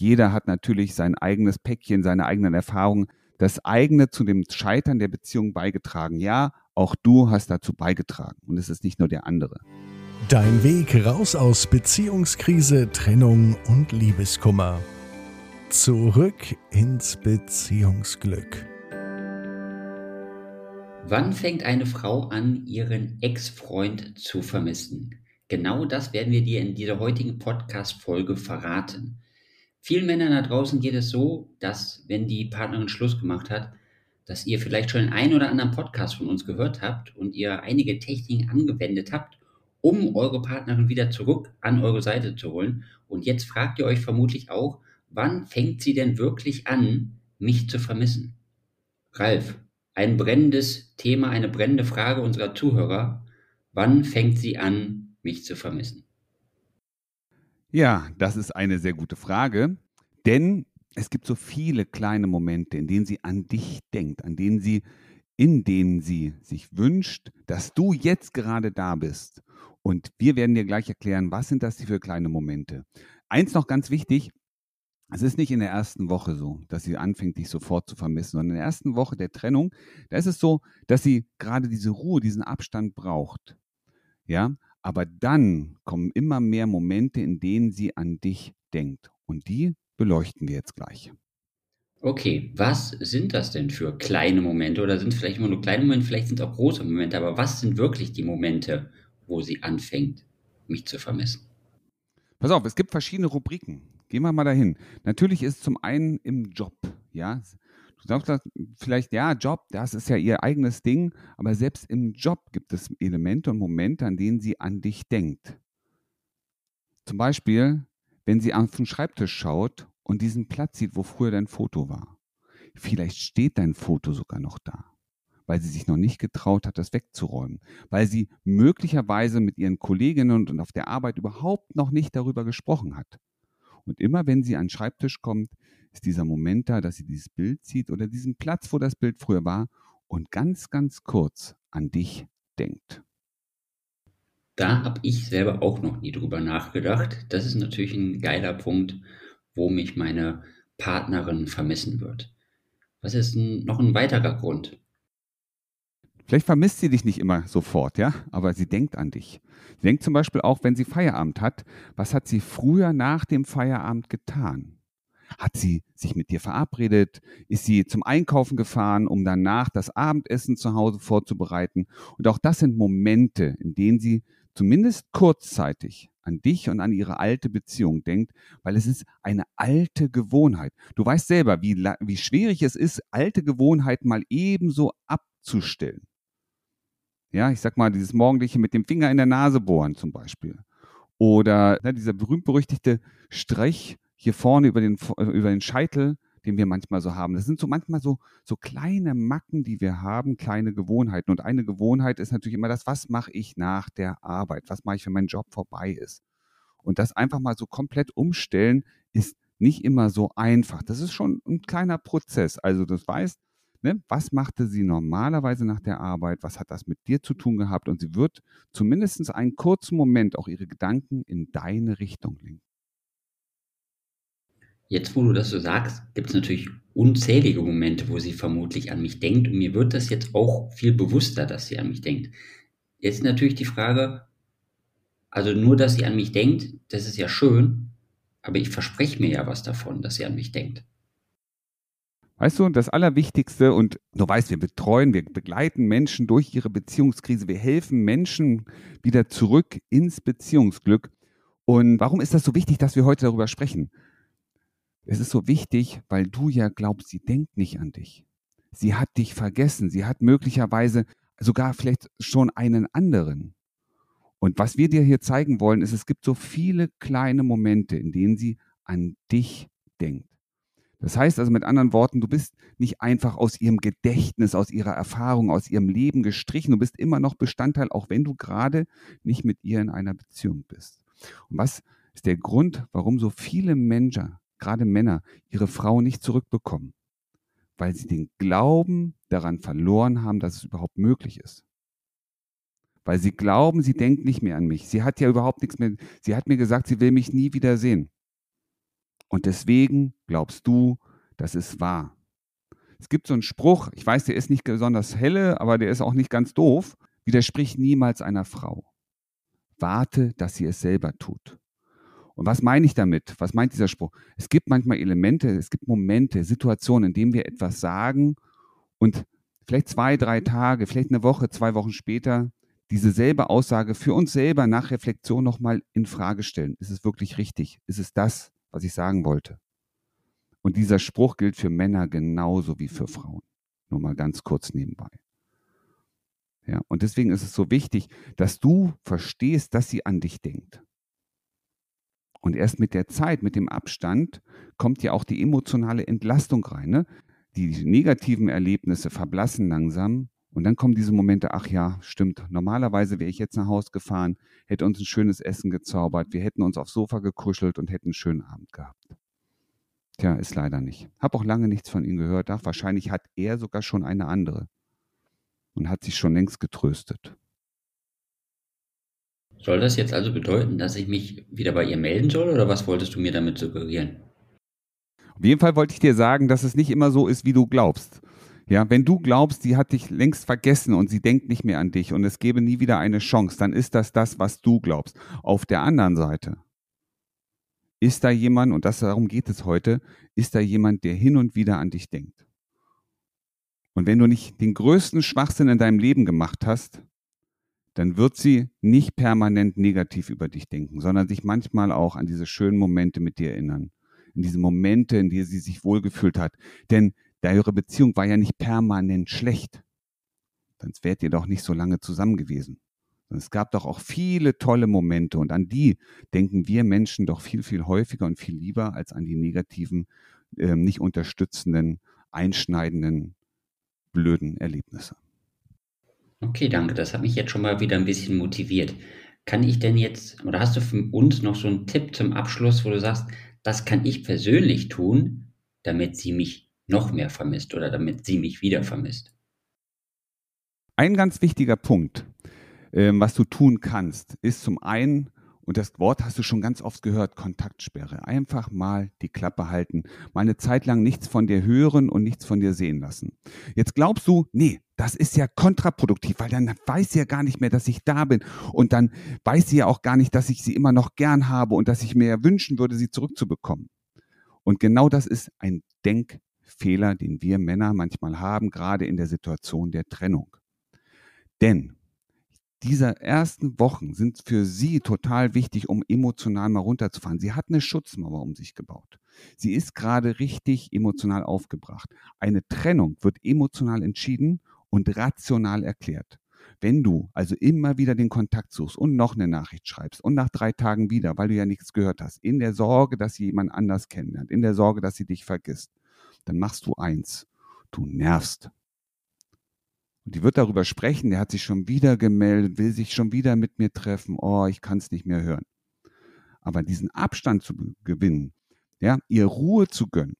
Jeder hat natürlich sein eigenes Päckchen, seine eigenen Erfahrungen, das eigene zu dem Scheitern der Beziehung beigetragen. Ja, auch du hast dazu beigetragen und es ist nicht nur der andere. Dein Weg raus aus Beziehungskrise, Trennung und Liebeskummer. Zurück ins Beziehungsglück. Wann fängt eine Frau an, ihren Ex-Freund zu vermissen? Genau das werden wir dir in dieser heutigen Podcast-Folge verraten. Vielen Männern da draußen geht es so, dass, wenn die Partnerin Schluss gemacht hat, dass ihr vielleicht schon einen oder anderen Podcast von uns gehört habt und ihr einige Techniken angewendet habt, um eure Partnerin wieder zurück an eure Seite zu holen. Und jetzt fragt ihr euch vermutlich auch, wann fängt sie denn wirklich an, mich zu vermissen? Ralf, ein brennendes Thema, eine brennende Frage unserer Zuhörer. Wann fängt sie an, mich zu vermissen? Ja, das ist eine sehr gute Frage, denn es gibt so viele kleine Momente, in denen sie an dich denkt, an denen sie, in denen sie sich wünscht, dass du jetzt gerade da bist. Und wir werden dir gleich erklären, was sind das für kleine Momente. Eins noch ganz wichtig, es ist nicht in der ersten Woche so, dass sie anfängt, dich sofort zu vermissen, sondern in der ersten Woche der Trennung, da ist es so, dass sie gerade diese Ruhe, diesen Abstand braucht. Ja, aber dann kommen immer mehr Momente, in denen sie an dich denkt. Und die beleuchten wir jetzt gleich. Okay, was sind das denn für kleine Momente? Oder sind es vielleicht immer nur kleine Momente, vielleicht sind es auch große Momente, aber was sind wirklich die Momente, wo sie anfängt, mich zu vermissen? Pass auf, es gibt verschiedene Rubriken. Gehen wir mal dahin. Natürlich ist zum einen im Job, ja. Du sagst vielleicht, ja, Job, das ist ja ihr eigenes Ding, aber selbst im Job gibt es Elemente und Momente, an denen sie an dich denkt. Zum Beispiel, wenn sie auf den Schreibtisch schaut und diesen Platz sieht, wo früher dein Foto war. Vielleicht steht dein Foto sogar noch da, weil sie sich noch nicht getraut hat, das wegzuräumen, weil sie möglicherweise mit ihren Kolleginnen und auf der Arbeit überhaupt noch nicht darüber gesprochen hat. Und immer wenn sie an den Schreibtisch kommt, ist dieser Moment da, dass sie dieses Bild sieht oder diesen Platz, wo das Bild früher war und ganz, ganz kurz an dich denkt. Da habe ich selber auch noch nie drüber nachgedacht. Das ist natürlich ein geiler Punkt, wo mich meine Partnerin vermissen wird. Was ist noch ein weiterer Grund? Vielleicht vermisst sie dich nicht immer sofort, ja, aber sie denkt an dich. Sie denkt zum Beispiel auch, wenn sie Feierabend hat, was hat sie früher nach dem Feierabend getan? Hat sie sich mit dir verabredet? Ist sie zum Einkaufen gefahren, um danach das Abendessen zu Hause vorzubereiten? Und auch das sind Momente, in denen sie zumindest kurzzeitig an dich und an ihre alte Beziehung denkt, weil es ist eine alte Gewohnheit. Du weißt selber, wie, wie schwierig es ist, alte Gewohnheiten mal ebenso abzustellen. Ja, ich sag mal, dieses morgendliche mit dem Finger in der Nase bohren zum Beispiel. Oder ne, dieser berühmt-berüchtigte Strich hier vorne über den, über den Scheitel, den wir manchmal so haben. Das sind so manchmal so, so kleine Macken, die wir haben, kleine Gewohnheiten. Und eine Gewohnheit ist natürlich immer das, was mache ich nach der Arbeit? Was mache ich, wenn mein Job vorbei ist? Und das einfach mal so komplett umstellen, ist nicht immer so einfach. Das ist schon ein kleiner Prozess. Also das weißt, ne, was machte sie normalerweise nach der Arbeit? Was hat das mit dir zu tun gehabt? Und sie wird zumindest einen kurzen Moment auch ihre Gedanken in deine Richtung lenken. Jetzt, wo du das so sagst, gibt es natürlich unzählige Momente, wo sie vermutlich an mich denkt. Und mir wird das jetzt auch viel bewusster, dass sie an mich denkt. Jetzt natürlich die Frage, also nur, dass sie an mich denkt, das ist ja schön, aber ich verspreche mir ja was davon, dass sie an mich denkt. Weißt du, das Allerwichtigste, und du weißt, wir betreuen, wir begleiten Menschen durch ihre Beziehungskrise, wir helfen Menschen wieder zurück ins Beziehungsglück. Und warum ist das so wichtig, dass wir heute darüber sprechen? Es ist so wichtig, weil du ja glaubst, sie denkt nicht an dich. Sie hat dich vergessen. Sie hat möglicherweise sogar vielleicht schon einen anderen. Und was wir dir hier zeigen wollen, ist, es gibt so viele kleine Momente, in denen sie an dich denkt. Das heißt also mit anderen Worten, du bist nicht einfach aus ihrem Gedächtnis, aus ihrer Erfahrung, aus ihrem Leben gestrichen. Du bist immer noch Bestandteil, auch wenn du gerade nicht mit ihr in einer Beziehung bist. Und was ist der Grund, warum so viele Menschen gerade Männer, ihre Frau nicht zurückbekommen, weil sie den Glauben daran verloren haben, dass es überhaupt möglich ist. Weil sie glauben, sie denkt nicht mehr an mich. Sie hat ja überhaupt nichts mehr. Sie hat mir gesagt, sie will mich nie wieder sehen. Und deswegen glaubst du, das ist wahr. Es gibt so einen Spruch, ich weiß, der ist nicht besonders helle, aber der ist auch nicht ganz doof. Widersprich niemals einer Frau. Warte, dass sie es selber tut. Und was meine ich damit? Was meint dieser Spruch? Es gibt manchmal Elemente, es gibt Momente, Situationen, in denen wir etwas sagen und vielleicht zwei, drei Tage, vielleicht eine Woche, zwei Wochen später diese selbe Aussage für uns selber nach Reflexion nochmal in Frage stellen. Ist es wirklich richtig? Ist es das, was ich sagen wollte? Und dieser Spruch gilt für Männer genauso wie für Frauen. Nur mal ganz kurz nebenbei. Ja, und deswegen ist es so wichtig, dass du verstehst, dass sie an dich denkt. Und erst mit der Zeit, mit dem Abstand, kommt ja auch die emotionale Entlastung rein. Ne? Die negativen Erlebnisse verblassen langsam und dann kommen diese Momente, ach ja, stimmt, normalerweise wäre ich jetzt nach Hause gefahren, hätte uns ein schönes Essen gezaubert, wir hätten uns aufs Sofa gekuschelt und hätten einen schönen Abend gehabt. Tja, ist leider nicht. Hab auch lange nichts von ihm gehört. Ach, wahrscheinlich hat er sogar schon eine andere und hat sich schon längst getröstet. Soll das jetzt also bedeuten, dass ich mich wieder bei ihr melden soll oder was wolltest du mir damit suggerieren? Auf jeden Fall wollte ich dir sagen, dass es nicht immer so ist, wie du glaubst. Ja, wenn du glaubst, sie hat dich längst vergessen und sie denkt nicht mehr an dich und es gäbe nie wieder eine Chance, dann ist das das, was du glaubst. Auf der anderen Seite ist da jemand, und das, darum geht es heute, ist da jemand, der hin und wieder an dich denkt. Und wenn du nicht den größten Schwachsinn in deinem Leben gemacht hast, dann wird sie nicht permanent negativ über dich denken, sondern sich manchmal auch an diese schönen Momente mit dir erinnern. In diese Momente, in denen sie sich wohlgefühlt hat. Denn eure Beziehung war ja nicht permanent schlecht. Sonst wärt ihr doch nicht so lange zusammen gewesen. Es gab doch auch viele tolle Momente und an die denken wir Menschen doch viel, viel häufiger und viel lieber als an die negativen, äh, nicht unterstützenden, einschneidenden, blöden Erlebnisse. Okay, danke. Das hat mich jetzt schon mal wieder ein bisschen motiviert. Kann ich denn jetzt, oder hast du für uns noch so einen Tipp zum Abschluss, wo du sagst, das kann ich persönlich tun, damit sie mich noch mehr vermisst oder damit sie mich wieder vermisst? Ein ganz wichtiger Punkt ähm, was du tun kannst, ist zum einen, und das Wort hast du schon ganz oft gehört, Kontaktsperre. Einfach mal die Klappe halten, mal eine Zeit lang nichts von dir hören und nichts von dir sehen lassen. Jetzt glaubst du, nee, das ist ja kontraproduktiv, weil dann weiß sie ja gar nicht mehr, dass ich da bin. Und dann weiß sie ja auch gar nicht, dass ich sie immer noch gern habe und dass ich mir wünschen würde, sie zurückzubekommen. Und genau das ist ein Denkfehler, den wir Männer manchmal haben, gerade in der Situation der Trennung. Denn diese ersten Wochen sind für sie total wichtig, um emotional mal runterzufahren. Sie hat eine Schutzmauer um sich gebaut. Sie ist gerade richtig emotional aufgebracht. Eine Trennung wird emotional entschieden und rational erklärt. Wenn du also immer wieder den Kontakt suchst und noch eine Nachricht schreibst und nach drei Tagen wieder, weil du ja nichts gehört hast, in der Sorge, dass sie jemand anders kennenlernt, in der Sorge, dass sie dich vergisst, dann machst du eins. Du nervst. Und die wird darüber sprechen, der hat sich schon wieder gemeldet, will sich schon wieder mit mir treffen, oh, ich kann es nicht mehr hören. Aber diesen Abstand zu gewinnen, ja, ihr Ruhe zu gönnen,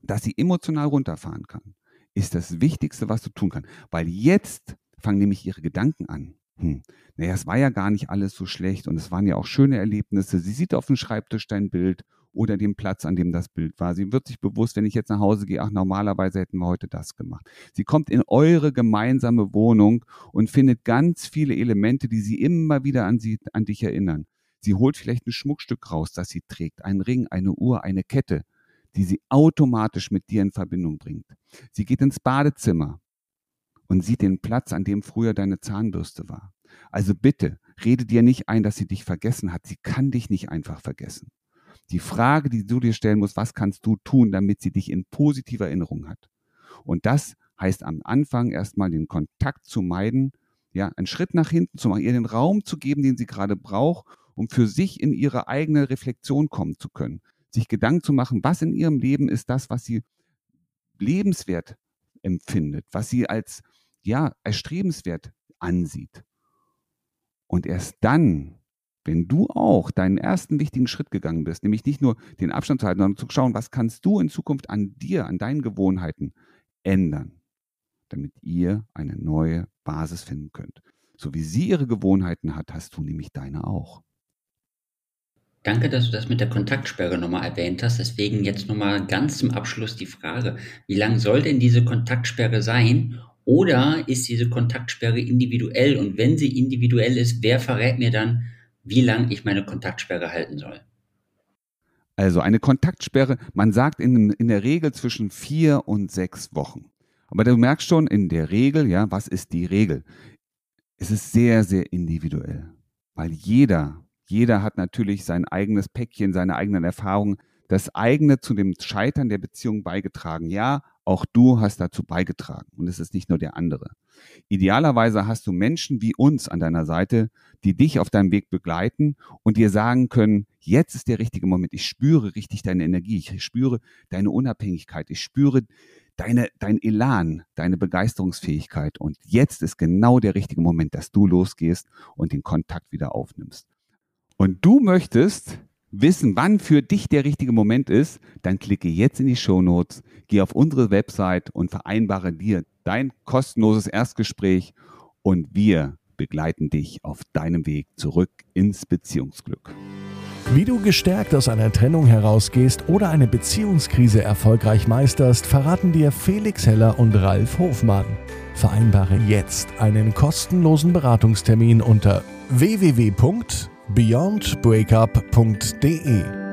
dass sie emotional runterfahren kann, ist das Wichtigste, was du tun kannst. Weil jetzt fangen nämlich ihre Gedanken an. Hm, naja, es war ja gar nicht alles so schlecht und es waren ja auch schöne Erlebnisse. Sie sieht auf dem Schreibtisch dein Bild oder den Platz, an dem das Bild war. Sie wird sich bewusst, wenn ich jetzt nach Hause gehe, ach, normalerweise hätten wir heute das gemacht. Sie kommt in eure gemeinsame Wohnung und findet ganz viele Elemente, die sie immer wieder an, sie, an dich erinnern. Sie holt vielleicht ein Schmuckstück raus, das sie trägt, einen Ring, eine Uhr, eine Kette, die sie automatisch mit dir in Verbindung bringt. Sie geht ins Badezimmer und sieht den Platz, an dem früher deine Zahnbürste war. Also bitte, rede dir nicht ein, dass sie dich vergessen hat. Sie kann dich nicht einfach vergessen. Die Frage, die du dir stellen musst, was kannst du tun, damit sie dich in positiver Erinnerung hat? Und das heißt am Anfang erstmal den Kontakt zu meiden, ja, einen Schritt nach hinten zu machen, ihr den Raum zu geben, den sie gerade braucht, um für sich in ihre eigene Reflexion kommen zu können. Sich Gedanken zu machen, was in ihrem Leben ist das, was sie lebenswert empfindet, was sie als, ja, erstrebenswert ansieht. Und erst dann wenn du auch deinen ersten wichtigen Schritt gegangen bist, nämlich nicht nur den Abstand zu halten, sondern zu schauen, was kannst du in Zukunft an dir, an deinen Gewohnheiten ändern, damit ihr eine neue Basis finden könnt. So wie sie ihre Gewohnheiten hat, hast du nämlich deine auch. Danke, dass du das mit der Kontaktsperre nochmal erwähnt hast. Deswegen jetzt nochmal ganz zum Abschluss die Frage, wie lang soll denn diese Kontaktsperre sein? Oder ist diese Kontaktsperre individuell? Und wenn sie individuell ist, wer verrät mir dann, wie lang ich meine Kontaktsperre halten soll? Also eine Kontaktsperre, man sagt in, in der Regel zwischen vier und sechs Wochen. Aber du merkst schon, in der Regel, ja, was ist die Regel? Es ist sehr, sehr individuell, weil jeder, jeder hat natürlich sein eigenes Päckchen, seine eigenen Erfahrungen, das eigene zu dem Scheitern der Beziehung beigetragen. Ja, auch du hast dazu beigetragen und es ist nicht nur der andere. Idealerweise hast du Menschen wie uns an deiner Seite, die dich auf deinem Weg begleiten und dir sagen können, jetzt ist der richtige Moment. Ich spüre richtig deine Energie, ich spüre deine Unabhängigkeit, ich spüre deine, dein Elan, deine Begeisterungsfähigkeit. Und jetzt ist genau der richtige Moment, dass du losgehst und den Kontakt wieder aufnimmst. Und du möchtest wissen, wann für dich der richtige Moment ist, dann klicke jetzt in die Show Notes, geh auf unsere Website und vereinbare dir dein kostenloses Erstgespräch und wir begleiten dich auf deinem Weg zurück ins Beziehungsglück. Wie du gestärkt aus einer Trennung herausgehst oder eine Beziehungskrise erfolgreich meisterst, verraten dir Felix Heller und Ralf Hofmann. Vereinbare jetzt einen kostenlosen Beratungstermin unter beyondbreakup.de